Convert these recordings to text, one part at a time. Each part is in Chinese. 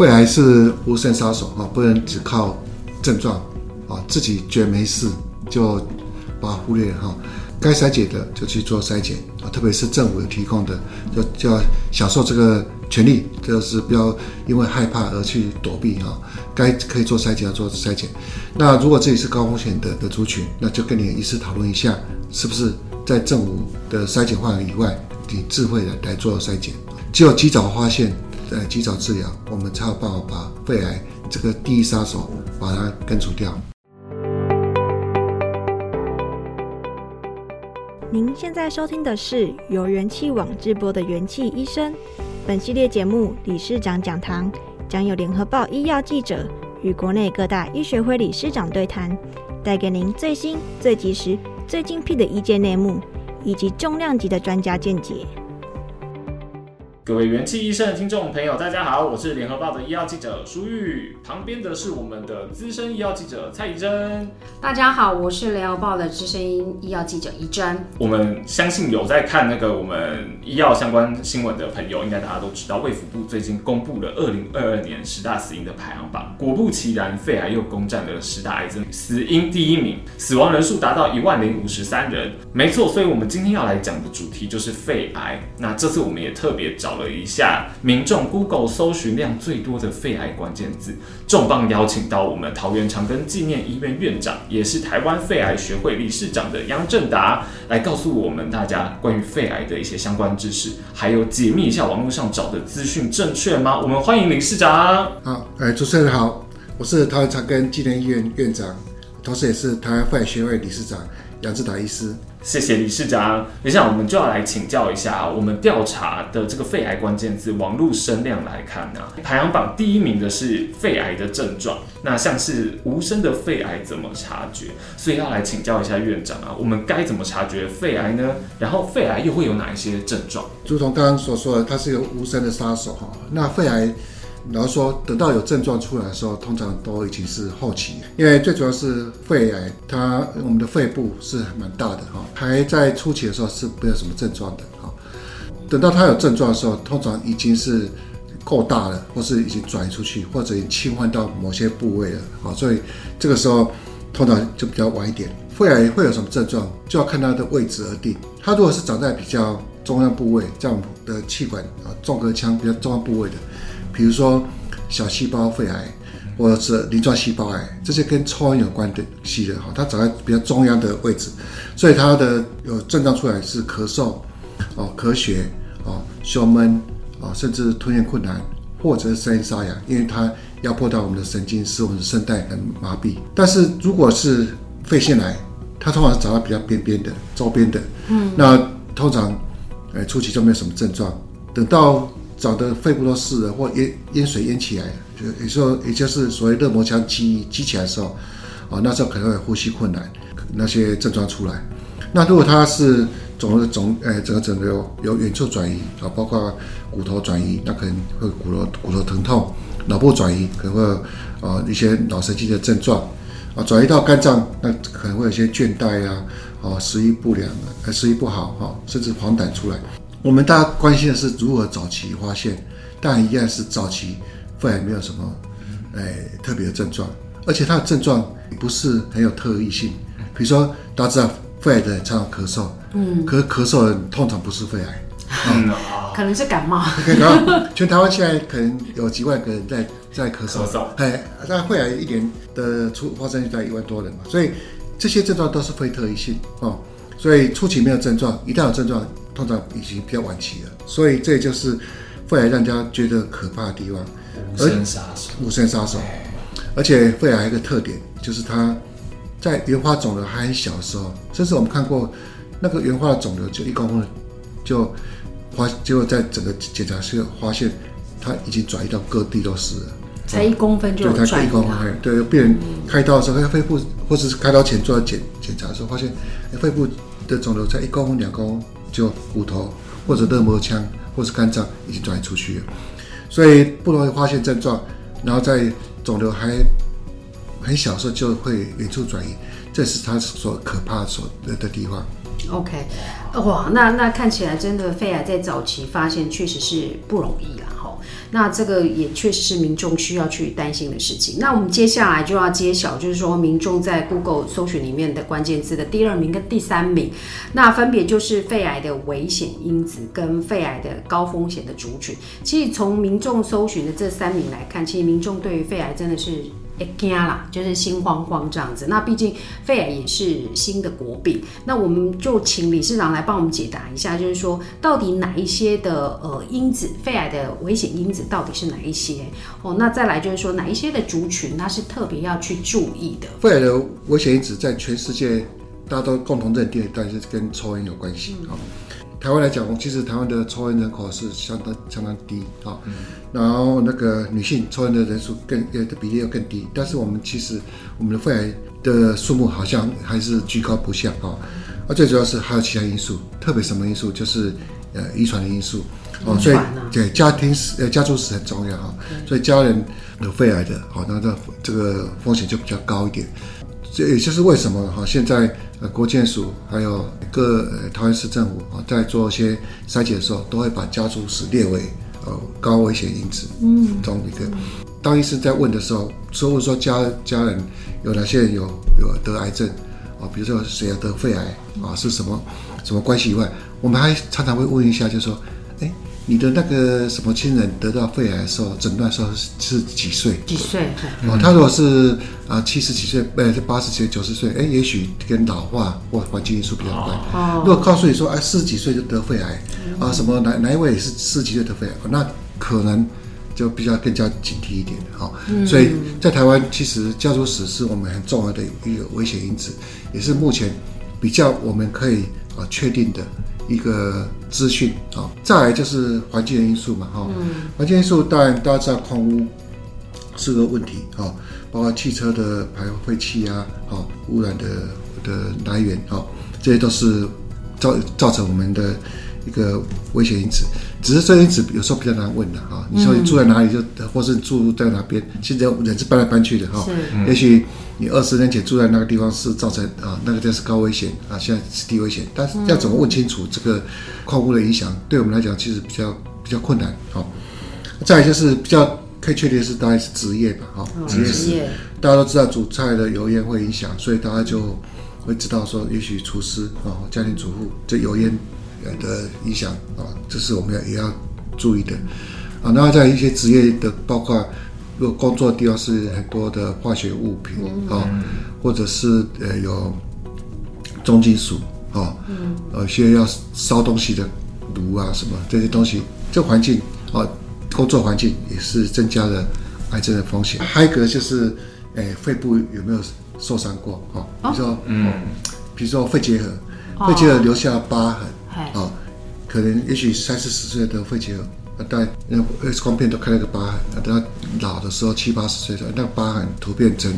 肺癌是无声杀手啊，不能只靠症状啊，自己觉得没事就把它忽略哈。该筛检的就去做筛检啊，特别是政府提供的，就就要享受这个权利，就是不要因为害怕而去躲避哈。该可以做筛检要做筛检。那如果自己是高风险的的族群，那就跟你的医师讨论一下，是不是在政府的筛检范围以外，你自费的来做筛检。只有及早发现，呃，及早治疗，我们才有办法把肺癌这个第一杀手把它根除掉。您现在收听的是由元气网直播的元气医生。本系列节目理事长讲堂将有联合报医药记者与国内各大医学会理事长对谈，带给您最新、最及时、最精辟的医界内幕，以及重量级的专家见解。各位元气医生的听众朋友，大家好，我是联合报的医药记者舒玉，旁边的是我们的资深医药记者蔡宜珍。大家好，我是联合报的资深医药记者宜珍。我们相信有在看那个我们医药相关新闻的朋友，应该大家都知道，卫福部最近公布了二零二二年十大死因的排行榜，果不其然，肺癌又攻占了十大癌症死因第一名，死亡人数达到一万零五十三人。没错，所以我们今天要来讲的主题就是肺癌。那这次我们也特别找找了一下民众 Google 搜寻量最多的肺癌关键字，重磅邀请到我们桃园长庚纪念医院院长，也是台湾肺癌学会理事长的杨正达，来告诉我们大家关于肺癌的一些相关知识，还有解密一下网络上找的资讯正确吗？我们欢迎理事长。好，哎，主持人好，我是桃园长庚纪念医院院长，同时也是台湾肺癌学会理事长杨志达医师。谢谢理事长。等一下，我们就要来请教一下我们调查的这个肺癌关键字网络声量来看呢，排行榜第一名的是肺癌的症状。那像是无声的肺癌怎么察觉？所以要来请教一下院长啊，我们该怎么察觉肺癌呢？然后肺癌又会有哪一些症状？如同刚刚所说的，它是一个无声的杀手哈。那肺癌。然后说，等到有症状出来的时候，通常都已经是后期，因为最主要是肺癌，它我们的肺部是蛮大的哈，还在初期的时候是没有什么症状的哈。等到它有症状的时候，通常已经是够大了，或是已经转移出去，或者已经侵犯到某些部位了啊，所以这个时候通常就比较晚一点。肺癌会有什么症状，就要看它的位置而定。它如果是长在比较中央部位，像我们的气管啊，纵隔腔比较中央部位的。比如说小细胞肺癌，或者是鳞状细胞癌，这些跟抽烟有关的系的哈，它长在比较中央的位置，所以它的有症状出来是咳嗽，哦，咳血，哦，胸闷，哦，甚至吞咽困难，或者是声音沙哑，因为它压迫到我们的神经，使我们的声带很麻痹。但是如果是肺腺癌，它通常是长在比较边边的周边的，嗯，那通常，呃，初期就没有什么症状，等到。长得肺部都是了，或淹淹水淹起来，就有时候也就是所谓热膜腔积积起来的时候，啊，那时候可能会呼吸困难，那些症状出来。那如果它是肿瘤肿，呃，整个肿瘤有远处转移啊，包括骨头转移，那可能会骨头骨头疼痛；脑部转移可能会啊一些脑神经的症状啊，转移到肝脏，那可能会有些倦怠啊，啊，食欲不良，呃，食欲不好哈，甚至黄疸出来。我们大家关心的是如何早期发现，但一样是早期肺癌没有什么，哎，特别的症状，而且它的症状不是很有特异性。比如说，大家知道肺癌的人常常咳嗽，嗯，可是咳嗽的人通常不是肺癌，嗯，可能是感冒。然后全台湾现在可能有几万个人在在咳嗽，咳嗽，哎，那肺癌一年的出发生率在一万多人嘛，所以这些症状都是非特异性哦。所以初期没有症状，一旦有症状。通常已经比较晚期了，所以这就是肺癌让人家觉得可怕的地方。无声杀手，无声杀手。而且肺癌还有一个特点，就是它在原发肿瘤还很小的时候，甚至我们看过那个原发的肿瘤就一公分，就发结果在整个检查室发现它已经转移到各地都是了。才一公分就转移了。对，才一公分。对，病人开刀的时候，肺部或者是开刀前做检检查的时候，发现肺部的肿瘤在一公分、两公分。就骨头或者热膜腔或者肝脏已经转移出去了，所以不容易发现症状，然后在肿瘤还很小的时候就会远处转移，这是它所可怕所的的地方。OK，哇，那那看起来真的肺癌在早期发现确实是不容易啊，那这个也确实是民众需要去担心的事情。那我们接下来就要揭晓，就是说民众在 Google 搜寻里面的关键字的第二名跟第三名，那分别就是肺癌的危险因子跟肺癌的高风险的族群。其实从民众搜寻的这三名来看，其实民众对于肺癌真的是。惊啦，就是心慌慌这样子。那毕竟肺癌也是新的国病，那我们就请理事长来帮我们解答一下，就是说到底哪一些的呃因子，肺癌的危险因子到底是哪一些？哦，那再来就是说哪一些的族群，它是特别要去注意的。肺癌的危险因子在全世界大家都共同认定，但是跟抽烟有关系啊。嗯台湾来讲，其实台湾的抽烟人口是相当相当低啊，嗯、然后那个女性抽烟的人数更呃的比例又更低，但是我们其实我们的肺癌的数目好像还是居高不下啊，啊最主要是还有其他因素，特别什么因素就是呃遗传的因素哦，所以对家庭史呃家族史很重要哈，所以家人有肺癌的，好那这这个风险就比较高一点。这也就是为什么哈，现在呃国健署还有各呃桃园市政府啊，在做一些筛检的时候，都会把家族史列为呃高危险因子，嗯，中一个。当医生在问的时候，除了说家家人有哪些人有有得癌症啊，比如说谁要得肺癌啊，是什么什么关系以外，我们还常常会问一下，就是说，哎。你的那个什么亲人得到肺癌的时候，诊断时候是是几岁？几岁？哦，他如果是啊七十几岁，呃，是八十岁、九十岁，哎，也许跟老化或环境因素比较有关。哦。如果告诉你说，哎，四十几岁就得肺癌，啊，什么哪哪一位也是四十几岁得肺癌，那可能就比较更加警惕一点哈。嗯。所以在台湾，其实家族史是我们很重要的一个危险因子，也是目前比较我们可以啊确定的。一个资讯啊，再来就是环境的因素嘛，哈、嗯，环境因素当然大家知道矿污是个问题，啊，包括汽车的排废气啊，啊，污染的的来源，啊，这些都是造造成我们的一个危险因子。只是这因子有时候比较难问的，啊，你说你住在哪里就，就或是住在哪边，现在人是搬来搬去的，哈，也许。你二十年前住在那个地方是造成啊，那个地方是高危险啊，现在是低危险。但是要怎么问清楚这个矿物的影响，对我们来讲其实比较比较困难。好，再来就是比较可以确定的是，大概是职业吧。哦，职业是大家都知道煮菜的油烟会影响，所以大家就会知道说，也许厨师啊、家庭主妇这油烟的影响啊，这是我们要也要注意的。啊，那在一些职业的包括。如果工作的地方是很多的化学物品啊，嗯、或者是呃有重金属啊，嗯、呃，需要烧东西的炉啊什么这些东西，这环境啊，工作环境也是增加了癌症的风险。还有一个就是，哎，肺部有没有受伤过啊？比如说，嗯，比如说肺结核，肺结核留下疤痕啊，可能也许三四十岁的肺结核。但那 X 光片都开了个疤痕，等到老的时候七八十岁的时候，那个疤痕突变成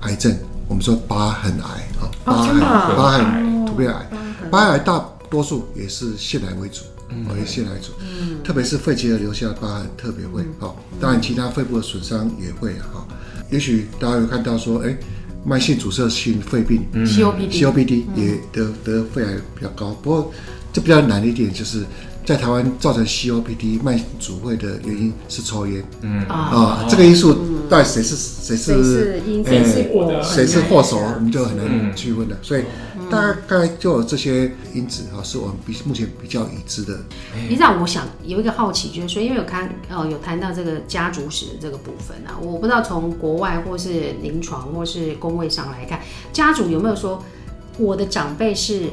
癌症，我们说疤痕癌啊，疤痕疤痕突变癌，疤痕癌。大多数也是腺癌为主，哦，以腺癌主，嗯，特别是肺结核留下的疤痕特别会好，当然其他肺部的损伤也会哈，也许大家有看到说，哎，慢性阻塞性肺病，COPD，COPD 也得得肺癌比较高，不过这比较难的一点就是。在台湾造成 COPD 慢性阻肺的原因是抽烟，嗯啊，这个因素到底谁是谁是谁是因谁是祸谁是祸首，我们就很难区分了。所以大概就有这些因子哈，是我们比目前比较已知的。你知道，我想有一个好奇，就是说，因为有看哦，有谈到这个家族史的这个部分啊，我不知道从国外或是临床或是工位上来看，家族有没有说我的长辈是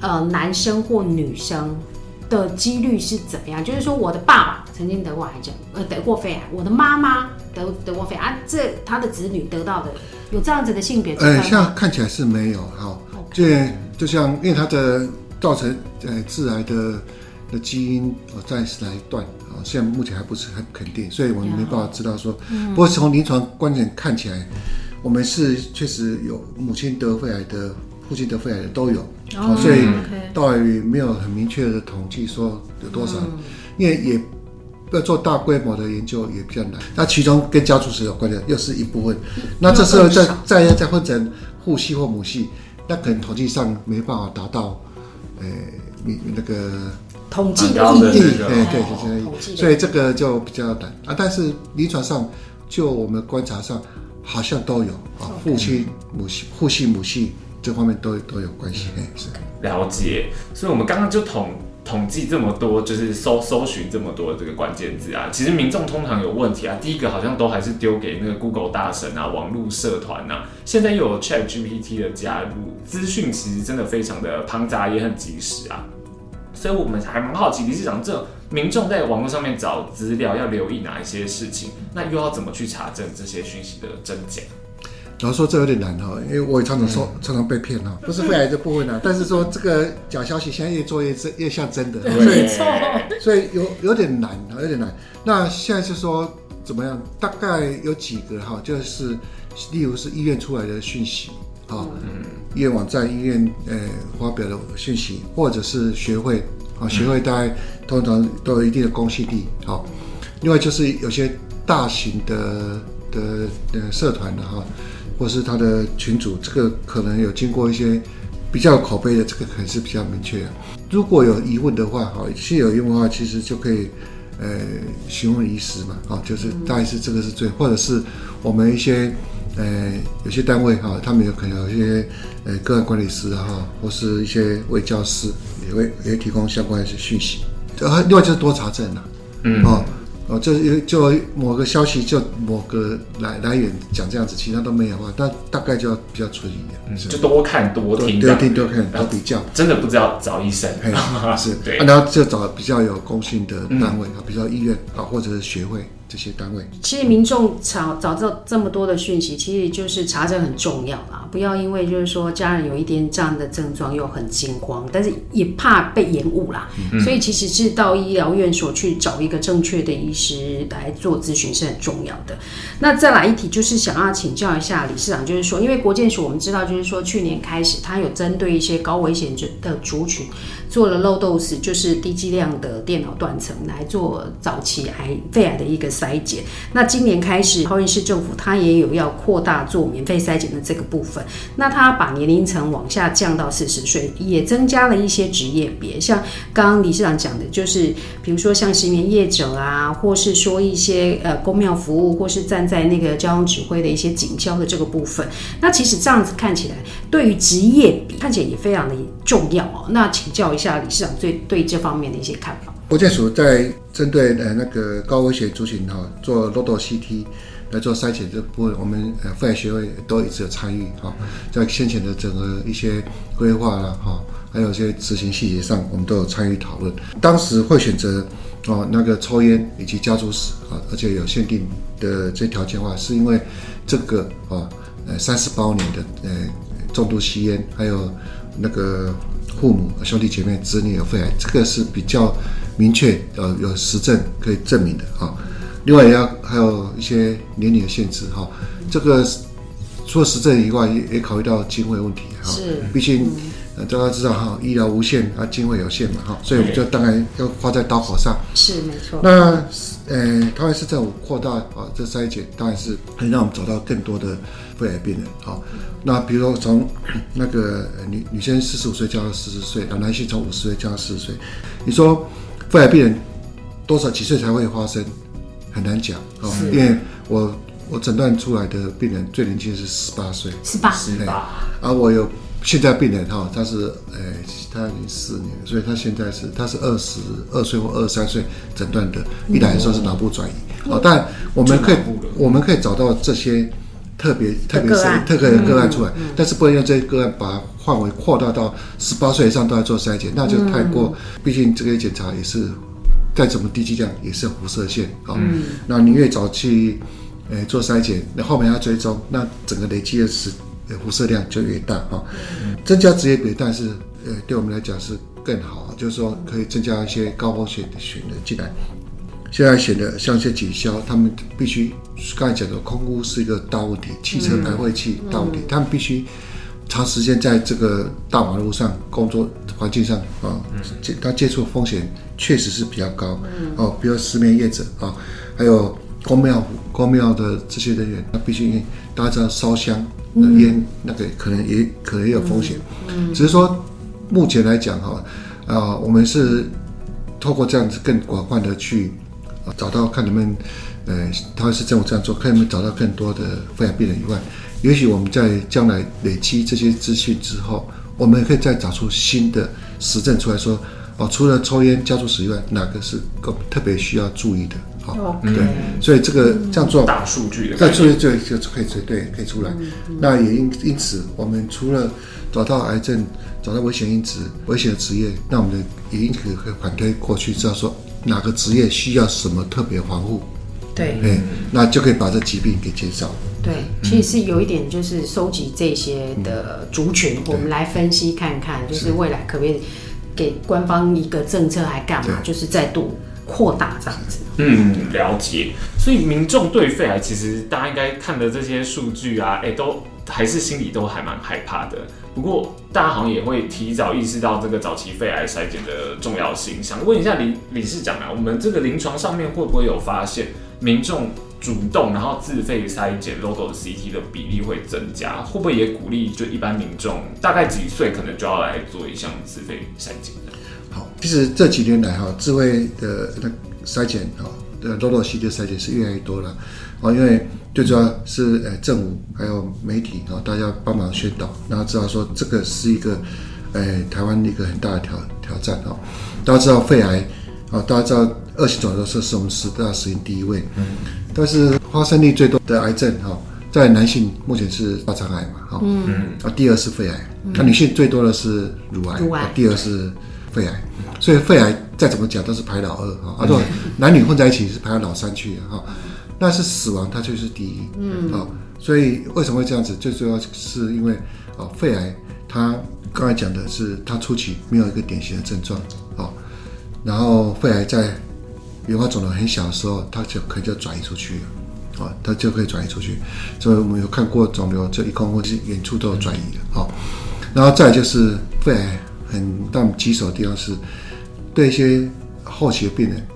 呃男生或女生？的几率是怎么样？就是说，我的爸爸曾经得过癌症，呃，得过肺癌；我的妈妈得得过肺癌，啊，这他的子女得到的有这样子的性别？呃，现在看起来是没有哈。就.就像因为他的造成呃致癌的的基因哦暂时来断啊，现在目前还不是很肯定，所以我们没办法知道说。不过从临床观点看起来，我们是确实有母亲得肺癌的。父亲得肺癌的都有，哦、所以倒也没有很明确的统计说有多少，嗯、因为也要做大规模的研究也比较难。那其中跟家族史有关的又是一部分，那这时候再再再分成父系或母系，那可能统计上没办法达到，呃，你那个统计的意义，这个对所以这个就比较难。啊。但是临床上，就我们观察上，好像都有啊，父亲、母系、父系、母系这方面都都有关系。哎，是。了解，所以我们刚刚就统统计这么多，就是搜搜寻这么多这个关键字啊。其实民众通常有问题啊，第一个好像都还是丢给那个 Google 大神啊、网络社团啊。现在又有 Chat GPT 的加入，资讯其实真的非常的庞杂，也很及时啊。所以我们还蛮好奇，理事长，这民众在网络上面找资料要留意哪一些事情？那又要怎么去查证这些讯息的真假？然后说这有点难哈，因为我也常常说，常常被骗哈，不是肺癌这部分啊，但是说这个假消息现在越做越真，越像真的，所以所以有有点难啊，有点难。那现在是说怎么样？大概有几个哈，就是例如是医院出来的讯息啊，医院网站、医院呃发表的讯息，或者是学会啊，学会大概通常都有一定的公信力。好，另外就是有些大型的的呃社团的哈。或是他的群主，这个可能有经过一些比较口碑的，这个可能是比较明确的。如果有疑问的话，哈，是有疑问的话，其实就可以呃询问医师嘛，啊，就是大概是这个是最，或者是我们一些呃有些单位哈，他们有可能有一些呃个案管理师哈，或是一些卫教师也会也会提供相关的讯息。呃，另外就是多查证了，嗯，哦。哦，就是就某个消息就某个来来源讲这样子，其他都没有的话，那大概就要比较存疑的，嗯，就多看多听，多听多看多比较，真的不知道找医生，是。对，啊，然后就找比较有公信的单位啊，比较医院啊，或者是学会。这些单位，其实民众找找到这么多的讯息，其实就是查证很重要啦。不要因为就是说家人有一点这样的症状又很惊慌，但是也怕被延误啦。嗯、所以其实是到医疗院所去找一个正确的医师来做咨询是很重要的。那再来一题就是想要请教一下理事长，就是说因为国健署我们知道就是说去年开始，它有针对一些高危险的族群做了 low dose，就是低剂量的电脑断层来做早期癌肺癌的一个。筛检，那今年开始，桃园市政府它也有要扩大做免费筛检的这个部分。那它把年龄层往下降到四十岁，也增加了一些职业别，像刚刚理事长讲的，就是比如说像石棉业者啊，或是说一些呃公庙服务，或是站在那个交通指挥的一些警消的这个部分。那其实这样子看起来，对于职业比看起来也非常的重要哦。那请教一下理事长对对这方面的一些看法。国健署在针对呃那个高危险族群哈做 LOD CT 来做筛检这部分，我们呃肺癌学会都一直有参与哈，在先前的整个一些规划啦哈，还有一些执行细节上，我们都有参与讨论。当时会选择哦那个抽烟以及家族史啊，而且有限定的这条件话，是因为这个啊呃三十八年的呃重度吸烟，还有那个父母兄弟姐妹子女有肺癌，这个是比较。明确呃有实证可以证明的哈，另外也要还有一些年龄的限制哈，这个除了实证以外，也也考虑到经费问题哈，是，毕竟呃大家知道哈，医疗无限啊，经费有限嘛哈，所以我们就当然要花在刀口上，是没错。那呃，桃园市政府扩大啊这筛检，当然是可以让我们找到更多的肺癌病人好。那比如说从 那个女女生四十五岁降到四十岁，啊男性从五十岁降到四十岁，你说。肺癌病人多少几岁才会发生？很难讲哦，因为我我诊断出来的病人最年轻是十八岁，十八，十八。而我有现在病人哈，他是呃，他已经四年，所以他现在是他是二十二岁或二十三岁诊断的，一来说是脑部转移。哦，但我们可以我们可以找到这些特别特别是特别的个案出来，但是不能用这些个案把。范围扩大到十八岁以上都要做筛检，那就太过。毕竟这个检查也是再怎么低剂量也是辐射线啊。嗯、那你越早去呃做筛检，那后面要追踪，那整个累积的是辐射量就越大啊。增加职业别，但是呃对我们来讲是更好，就是说可以增加一些高风险的选择进来。现在选的像一些警消，他们必须刚才讲的空污是一个大问题，汽车排废气大问题，他们必须。长时间在这个大马路上工作环境上啊，接他接触风险确实是比较高哦。比如失眠业者啊，还有公庙公庙的这些人员，他必须大家知道烧香烟那个可能也可能也有风险。只是说目前来讲哈啊，我们是透过这样子更广泛的去啊找到看能不能，呃，他是政府这样做，看能不能找到更多的肺癌病人以外，也许我们在将来累积这些资讯之后，我们可以再找出新的实证出来说，哦，除了抽烟家族史以外，哪个是更特别需要注意的？好、哦对，所以这个这样做大数据的，大数据就就可以对可以出来。那也因因此，我们除了找到癌症、找到危险因子、危险的职业，那我们的也因此可以反推过去，知道说哪个职业需要什么特别防护。对，哎，那就可以把这疾病给减少。对，其实是有一点，就是收集这些的族群，嗯、我们来分析看看，就是未来可不可以给官方一个政策，还干嘛？就是再度扩大这样子。嗯，了解。所以民众对肺癌，其实大家应该看的这些数据啊，哎，都还是心里都还蛮害怕的。不过大行也会提早意识到这个早期肺癌筛检的重要性。想问一下李理事长啊，我们这个临床上面会不会有发现？民众主动然后自费筛检 low-dose 的 CT 的比例会增加，会不会也鼓励就一般民众大概几岁可能就要来做一项自费筛检呢？好，其实这几年来哈，自费的那筛检哈的 low-dose CT 的筛检是越来越多了啊，因为最主要是呃政府还有媒体啊，大家帮忙宣导，然后知道说这个是一个呃台湾一个很大的挑挑战啊，大家知道肺癌啊，大家知道。二型肿瘤是是我们十大死因第一位，嗯，但是发生率最多的癌症哈，在男性目前是大肠癌嘛，哈，嗯，啊，第二是肺癌，那女性最多的是乳癌，乳癌，第二是肺癌，所以肺癌再怎么讲都是排老二哈，啊，对，男女混在一起是排到老三去的哈，但是死亡它却是第一，嗯，啊，所以为什么会这样子？最主要是因为啊，肺癌它刚才讲的是它初期没有一个典型的症状，啊，然后肺癌在原发肿瘤很小的时候，它就可以就转移出去了，啊，它就可以转移出去。所以我们有看过肿瘤，这一公分是远处都有转移的，好。然后再就是肺癌很让棘手的地方是，对一些后期的病人，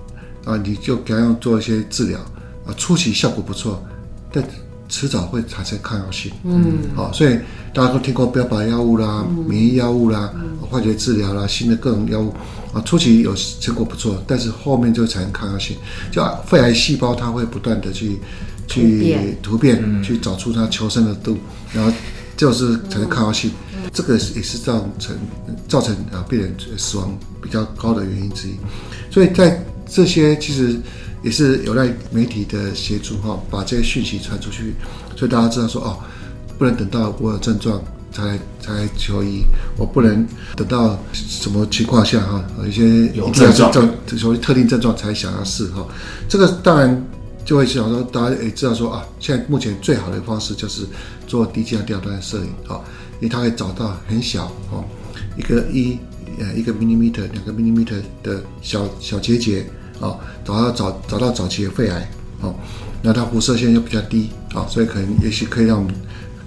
啊，你就给他用做一些治疗，啊，初期效果不错，但迟早会产生抗药性，嗯，好，所以大家都听过标靶药物啦、嗯、免疫药物啦、化学治疗啦、新的各种药物。啊，初期有成果不错，但是后面就产生抗药性，就肺癌细胞它会不断的去去突变，嗯、去找出它求生的度，然后就是产生抗药性，嗯、这个也是造成造成啊病人死亡比较高的原因之一。所以在这些其实也是有赖媒体的协助哈，把这些讯息传出去，所以大家知道说哦，不能等到我有症状。才才求医，我不能等到什么情况下哈，有一些有症状，所谓特定症状才想要试哈。这个当然就会想说，大家也知道说啊，现在目前最好的方式就是做低剂量掉端摄影啊，因为它可以找到很小哦，一个一呃一个 millimeter 两个 millimeter 的小小结节哦，找到早找到早期的肺癌哦，那它辐射线又比较低啊，所以可能也许可以让我们。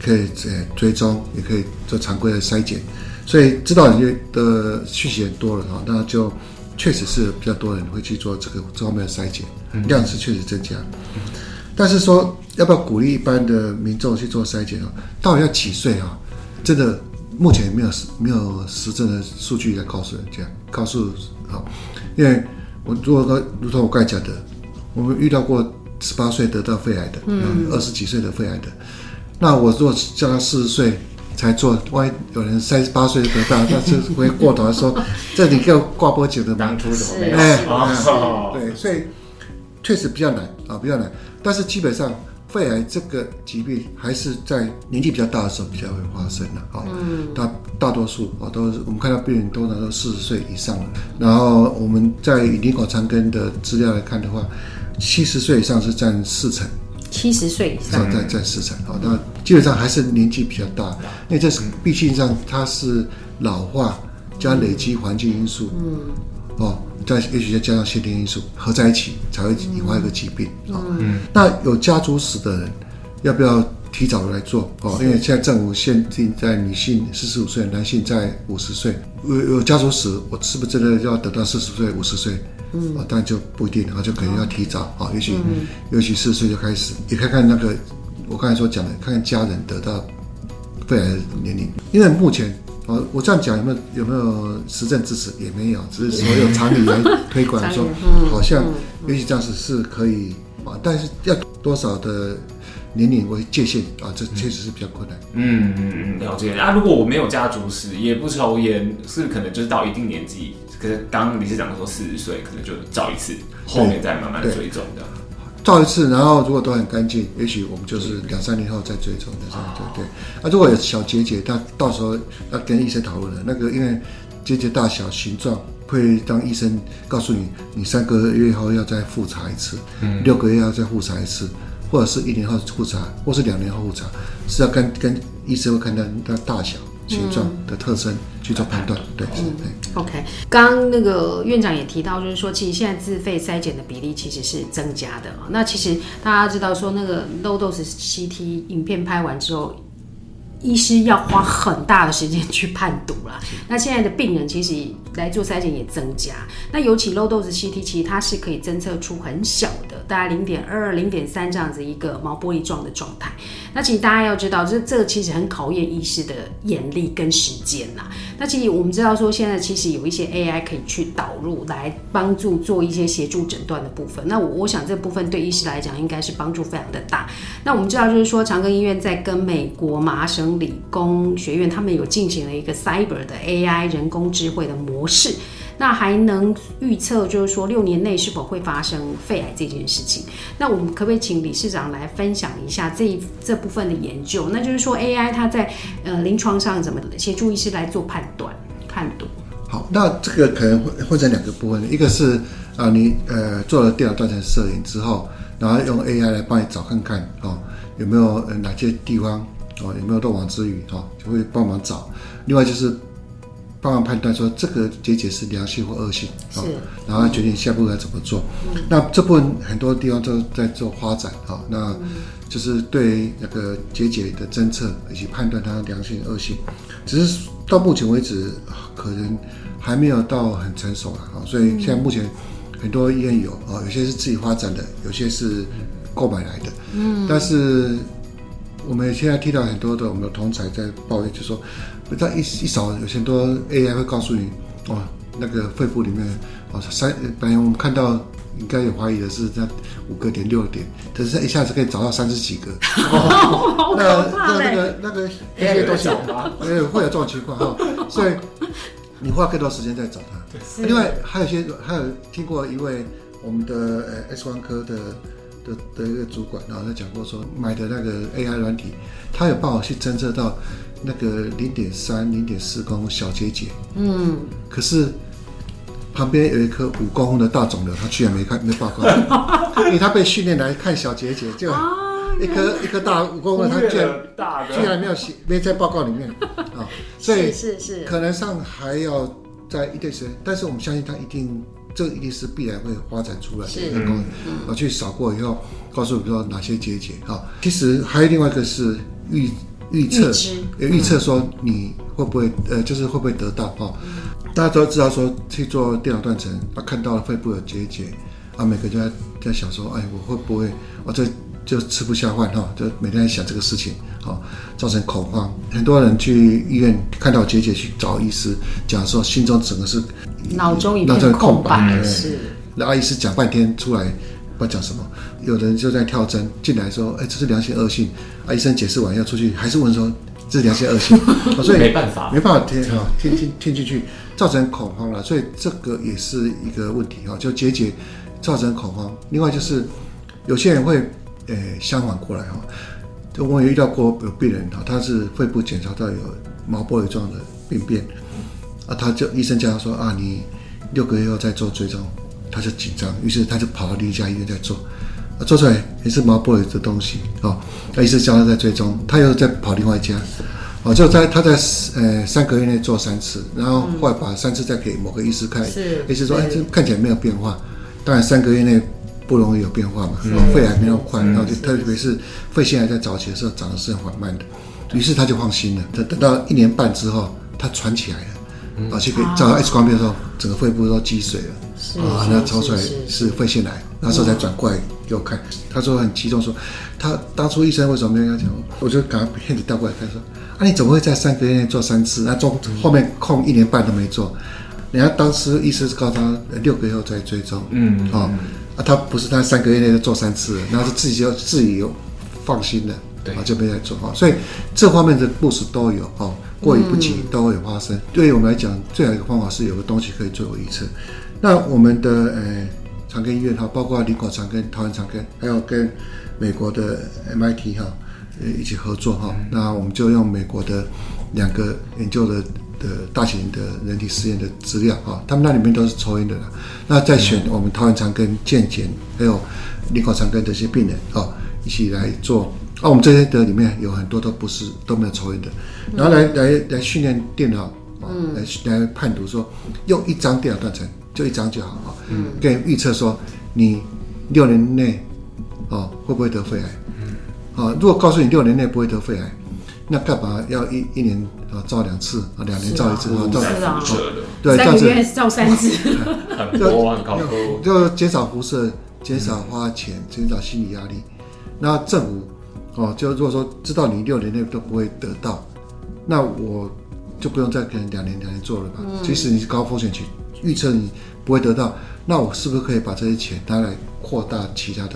可以呃追踪，也可以做常规的筛检，所以知道你的讯息很多了哈，那就确实是比较多人会去做这个这方面的筛检，量是确实增加。但是说要不要鼓励一般的民众去做筛检啊？到底要几岁啊？真的目前没有没有实证的数据来告诉人家，告诉好，因为我如果说如同我刚才讲的，我们遇到过十八岁得到肺癌的，嗯，二十几岁的肺癌的。那我如果叫他四十岁才做，万一有人三十八岁就得到，那这会过头来说，这你给我挂波酒的当初的，哎，对，所以确实比较难啊，比较难。但是基本上肺癌这个疾病还是在年纪比较大的时候比较会发生的啊。嗯。大大多数啊都是我们看到病人都能到四十岁以上了，然后我们在林口长庚的资料来看的话，七十岁以上是占四成。七十岁以上在在市场啊，那基本上还是年纪比较大，因为这是毕竟上它是老化加累积环境因素，嗯，哦，再也许再加上先天因素合在一起，才会引发一个疾病啊。嗯，那有家族史的人要不要提早的来做哦？因为现在政府限定在女性四十五岁，男性在五十岁。有有家族史，我是不是真的要等到四十岁、五十岁？嗯，啊，但就不一定，然后就可能要提早啊，也许，尤其四十岁就开始，也看看那个我刚才所讲的，看看家人得到肺癌的年龄，因为目前哦，我这样讲有没有有没有实证支持？也没有，只是所有常理来推广说，好像也许这样子是可以啊，但是要多少的年龄为界限啊，这确实是比较困难。嗯嗯嗯，了解。啊，如果我没有家族史，也不抽烟，是可能就是到一定年纪，可是刚刚理事长说四十岁，可能就照一次，后面再慢慢追踪的。照一次，然后如果都很干净，也许我们就是两三年后再追踪的，对对对。啊，如果有小结节，他到时候要跟医生讨论的。那个因为结节大小、形状，会当医生告诉你，你三个月后要再复查一次，嗯，六个月要再复查一次，或者是一年后复查，或是两年后复查，是要跟跟医生会看到它大小。形状的特征去做判断，对，嗯，OK。刚刚那个院长也提到，就是说，其实现在自费筛检的比例其实是增加的。那其实大家知道，说那个 low dose CT 影片拍完之后。医师要花很大的时间去判读啦。那现在的病人其实来做筛检也增加。那尤其 low dose CT，其实它是可以侦测出很小的，大概零点二、零点三这样子一个毛玻璃状的状态。那其实大家要知道，这这其实很考验医师的眼力跟时间呐。那其实我们知道说，现在其实有一些 AI 可以去导入来帮助做一些协助诊断的部分。那我我想这部分对医师来讲应该是帮助非常的大。那我们知道就是说，长庚医院在跟美国麻省。理工学院他们有进行了一个 Cyber 的 AI 人工智慧的模式，那还能预测，就是说六年内是否会发生肺癌这件事情。那我们可不可以请理事长来分享一下这一这部分的研究？那就是说 AI 它在呃临床上怎么协助医师来做判断、判读？好，那这个可能会分成两个部分，一个是啊、呃，你呃做了电脑断层摄影之后，然后用 AI 来帮你找看看哦，有没有呃哪些地方。哦，有没有漏网之鱼？哈、哦，就会帮忙找。另外就是帮忙判断说这个结节是良性或恶性，哦、是，然后决定下一步该怎么做。嗯、那这部分很多地方都在做发展，哈、哦，那就是对那个结节的侦测以及判断它的良性恶性，只是到目前为止可能还没有到很成熟了，哈、哦，所以现在目前很多医院有，啊、哦，有些是自己发展的，有些是购买来的，嗯，但是。我们现在听到很多的我们的同才在抱怨，就说，他一一扫，有很多 AI 会告诉你，哦，那个肺部里面，哦，三，本来我们看到应该有怀疑的是在五个点六个点，可是他一下子可以找到三十几个，哦、那那那个那个 AI 都想吗？呃，会有这种情况哈，所以你花更多时间在找他。另外还有一些还有听过一位我们的呃 X 光科的。的的一个主管，然后他讲过说，买的那个 AI 软体，他有办法去侦测到那个零点三、零点四公分小结节，嗯，可是旁边有一颗五公分的大肿瘤，他居然没看没报告，因为他被训练来看小结节，就一颗一颗大五公分，他居然居然没有写没在报告里面 啊，所以是是可能上还要在一段时间，但是我们相信他一定。这一定是必然会发展出来的一个功能，我去扫过以后，告诉你说哪些结节哈。其实还有另外一个是预预测，预测说你会不会呃，就是会不会得到哈。大家都知道说去做电脑断层，啊看到了肺部有结节，啊，每个人就在在想说，哎，我会不会我这就吃不下饭哈，就每天在想这个事情，好，造成恐慌。很多人去医院看到结节去找医师，讲说心中整个是。脑中一片空白，是。那阿医师讲半天出来，不知道讲什么。有人就在跳针进来说：“哎，这是良性恶性。”啊医生解释完要出去，还是问说：“这是良性恶性？” 所以没办法，没办法听啊，听听听进去，造成恐慌了。所以这个也是一个问题哈，就结节造成恐慌。另外就是有些人会，呃，相反过来哈。就我也遇到过有病人哈，他是肺部检查到有毛玻璃状的病变。啊，他就医生叫他说啊，你六个月后再做追踪，他就紧张，于是他就跑到另一家医院再做，啊，做出来也是毛玻璃的东西，哦，那医生叫他再追踪，他又再跑另外一家，哦，就在他在呃三个月内做三次，然后后来把三次再给某个医师看，是，医师说，哎，这看起来没有变化，当然三个月内不容易有变化嘛，肺癌没那么快，然后就特别是肺腺癌在早期的时候长得是很缓慢的，于是他就放心了，等等到一年半之后，他喘起来了。而且可以照 X 光片的时候，整个肺部都积水了。是啊，那抽出来是肺腺癌，那时候才转过来给我看。他说很激动，说他当初医生为什么没有跟他讲？我就赶快片子调过来看，说啊，你怎么会在三个月内做三次？那中后面空一年半都没做。人家当时医生是告诉他六个月后再追踪。嗯，哦，啊，他不是他三个月内就做三次，然后是自己就自己有放心的，对，就没再做哈。所以这方面的故事都有哈，过犹不及都会有发生。对于我们来讲，最好一个方法是有个东西可以做为预测。那我们的呃长庚医院哈，包括林口长庚、桃园长庚，还有跟美国的 MIT 哈，呃一起合作哈。那我们就用美国的两个研究的的大型的人体实验的资料啊，他们那里面都是抽烟的啦。那再选我们桃园长庚、健检还有林口长庚这些病人啊，一起来做。啊，我们这些的里面有很多都不是都没有抽烟的，然后来来来训练电脑啊，来来判读说用一张电脑断层。就一张就好啊，嗯，给你预测说你六年内哦会不会得肺癌？嗯，啊，如果告诉你六年内不会得肺癌，那干嘛要一一年啊照两次啊，两年照一次啊？照辐射的，对，三个月照三次，很多很高，就减少辐射，减少花钱，减少心理压力。那政府哦，就如果说知道你六年内都不会得到，那我就不用再跟两年两年做了吧？即使你是高风险群。预测你不会得到，那我是不是可以把这些钱拿来扩大其他的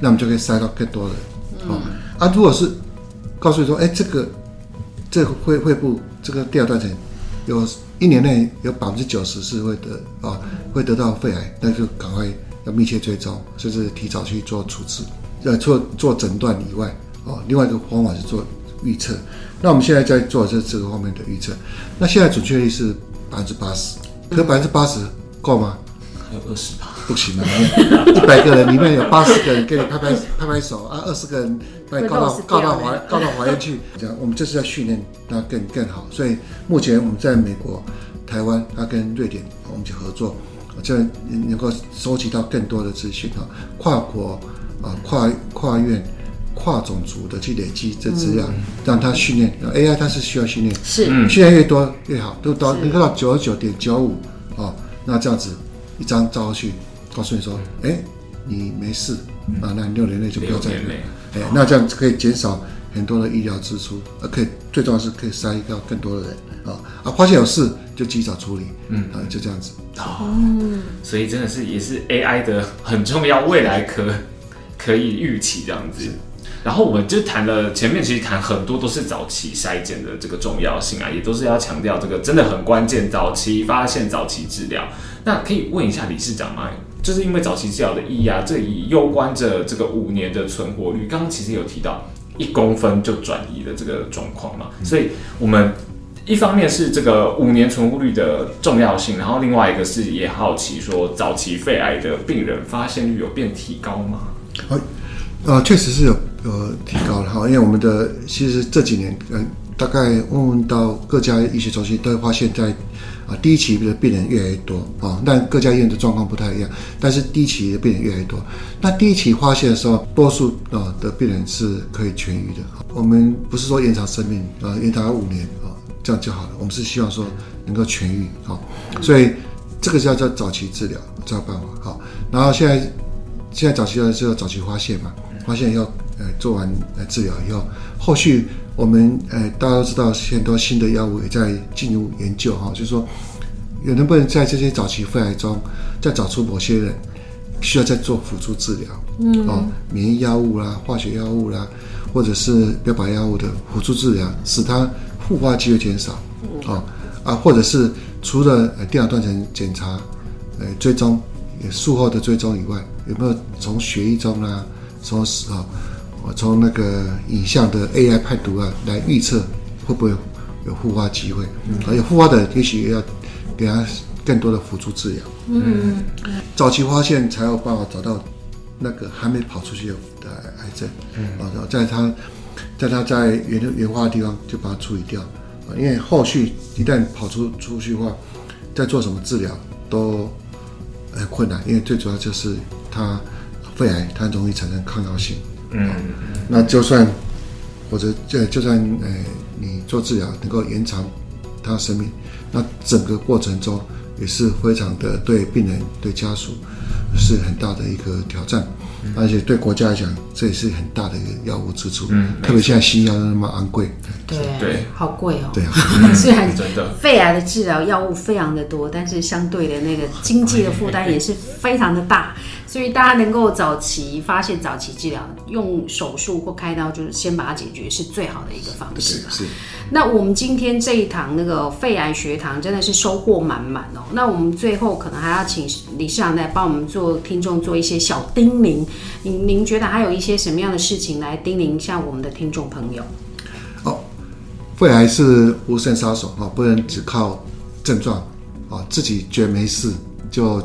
那我们就可以塞到更多人。嗯、啊，如果是告诉你说，哎，这个这个肺肺部这个第二段层，有一年内有百分之九十是会得啊，会得到肺癌，那就赶快要密切追踪，甚至提早去做处置。呃，做做诊断以外，哦，另外一个方法是做预测。那我们现在在做这这个方面的预测，那现在准确率是百分之八十。可百分之八十够吗？还有二十吧，不行了。一百个人里面有八十个人给你拍拍拍拍手啊，二十个人把你告到告到法告到法院去。这样，我们这是要训练那更更好。所以目前我们在美国、台湾，他跟瑞典我们去合作，这能够收集到更多的资讯啊，跨国啊、跨跨院。跨种族的去累积这资料，嗯、让他训练 AI，它是需要训练，是训练越多越好，都到能够到九十九点九五哦，那这样子一张招去告诉你说，哎、欸，你没事啊，那你六年内就不要再累，哎、欸，那这样子可以减少很多的医疗支出，而可以最重要是可以筛掉更多的人啊啊，发现有事就及早处理，嗯啊，就这样子，哦，所以真的是也是 AI 的很重要，未来可可以预期这样子。然后我们就谈了前面，其实谈很多都是早期筛检的这个重要性啊，也都是要强调这个真的很关键，早期发现、早期治疗。那可以问一下理事长吗？就是因为早期治疗的意义啊，这也攸关着这个五年的存活率。刚刚其实有提到一公分就转移的这个状况嘛，所以我们一方面是这个五年存活率的重要性，然后另外一个是也好奇说，早期肺癌的病人发现率有变提高吗？啊，呃，确实是有。呃，提高了哈，因为我们的其实这几年，嗯，大概问问到各家医学中心，都会发现，在啊第一期的病人越来越多啊，但各家医院的状况不太一样，但是第一期的病人越来越多。那第一期发现的时候，多数啊的病人是可以痊愈的。我们不是说延长生命啊，延长五年啊，这样就好了。我们是希望说能够痊愈啊，所以这个叫做早期治疗，这个办法好。然后现在现在早期的就早期发现嘛，发现要。呃，做完呃治疗以后，后续我们呃大家都知道，很多新的药物也在进入研究哈，就是说，有能不能在这些早期肺癌中，再找出某些人需要再做辅助治疗，嗯，哦，免疫药物啦、化学药物啦，或者是标靶药物的辅助治疗，使它复发机会减少，哦，啊，或者是除了呃电脑断层检查，呃追踪，术后的追踪以外，有没有从血液中啊，从啊？我从那个影像的 AI 判读啊，来预测会不会有复发机会，嗯而且复发的也许要给他更多的辅助治疗。嗯，早期发现才有办法找到那个还没跑出去的癌症。嗯，啊，在他，在他在原原发的地方就把它处理掉。啊，因为后续一旦跑出出去的话，再做什么治疗都很困难，因为最主要就是它肺癌它容易产生抗药性。嗯，那就算或者就就算呃，你做治疗能够延长他生命。那整个过程中也是非常的对病人、对家属是很大的一个挑战，而且对国家来讲，这也是很大的一个药物支出。嗯，特别现在西药那么昂贵。对对，好贵哦。对啊，虽然肺癌的治疗药物非常的多，但是相对的那个经济的负担也是非常的大。所以大家能够早期发现、早期治疗，用手术或开刀，就是先把它解决，是最好的一个方式。是。是那我们今天这一堂那个肺癌学堂真的是收获满满哦。那我们最后可能还要请理事长来帮我们做听众做一些小叮咛。您您觉得还有一些什么样的事情来叮咛一下我们的听众朋友？哦，肺癌是无声杀手啊，不能只靠症状啊，自己觉得没事就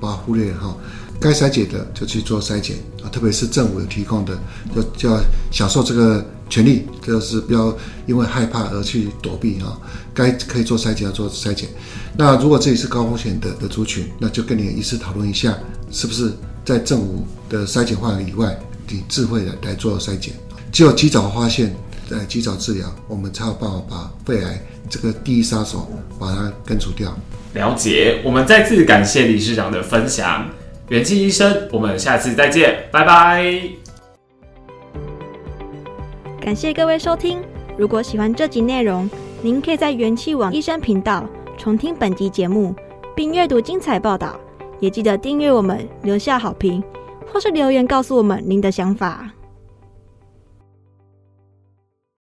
把它忽略哈。该筛检的就去做筛检啊，特别是政府提供的，就就要享受这个权利，就是不要因为害怕而去躲避啊。该可以做筛检要做筛检。那如果自己是高风险的的族群，那就跟你的医师讨论一下，是不是在政府的筛检范围以外，你智慧的来做筛检。只有及早发现，呃，及早治疗，我们才有办法把肺癌这个第一杀手把它根除掉。了解，我们再次感谢理事长的分享。元气医生，我们下次再见，拜拜。感谢各位收听，如果喜欢这集内容，您可以在元气网医生频道重听本集节目，并阅读精彩报道。也记得订阅我们，留下好评，或是留言告诉我们您的想法。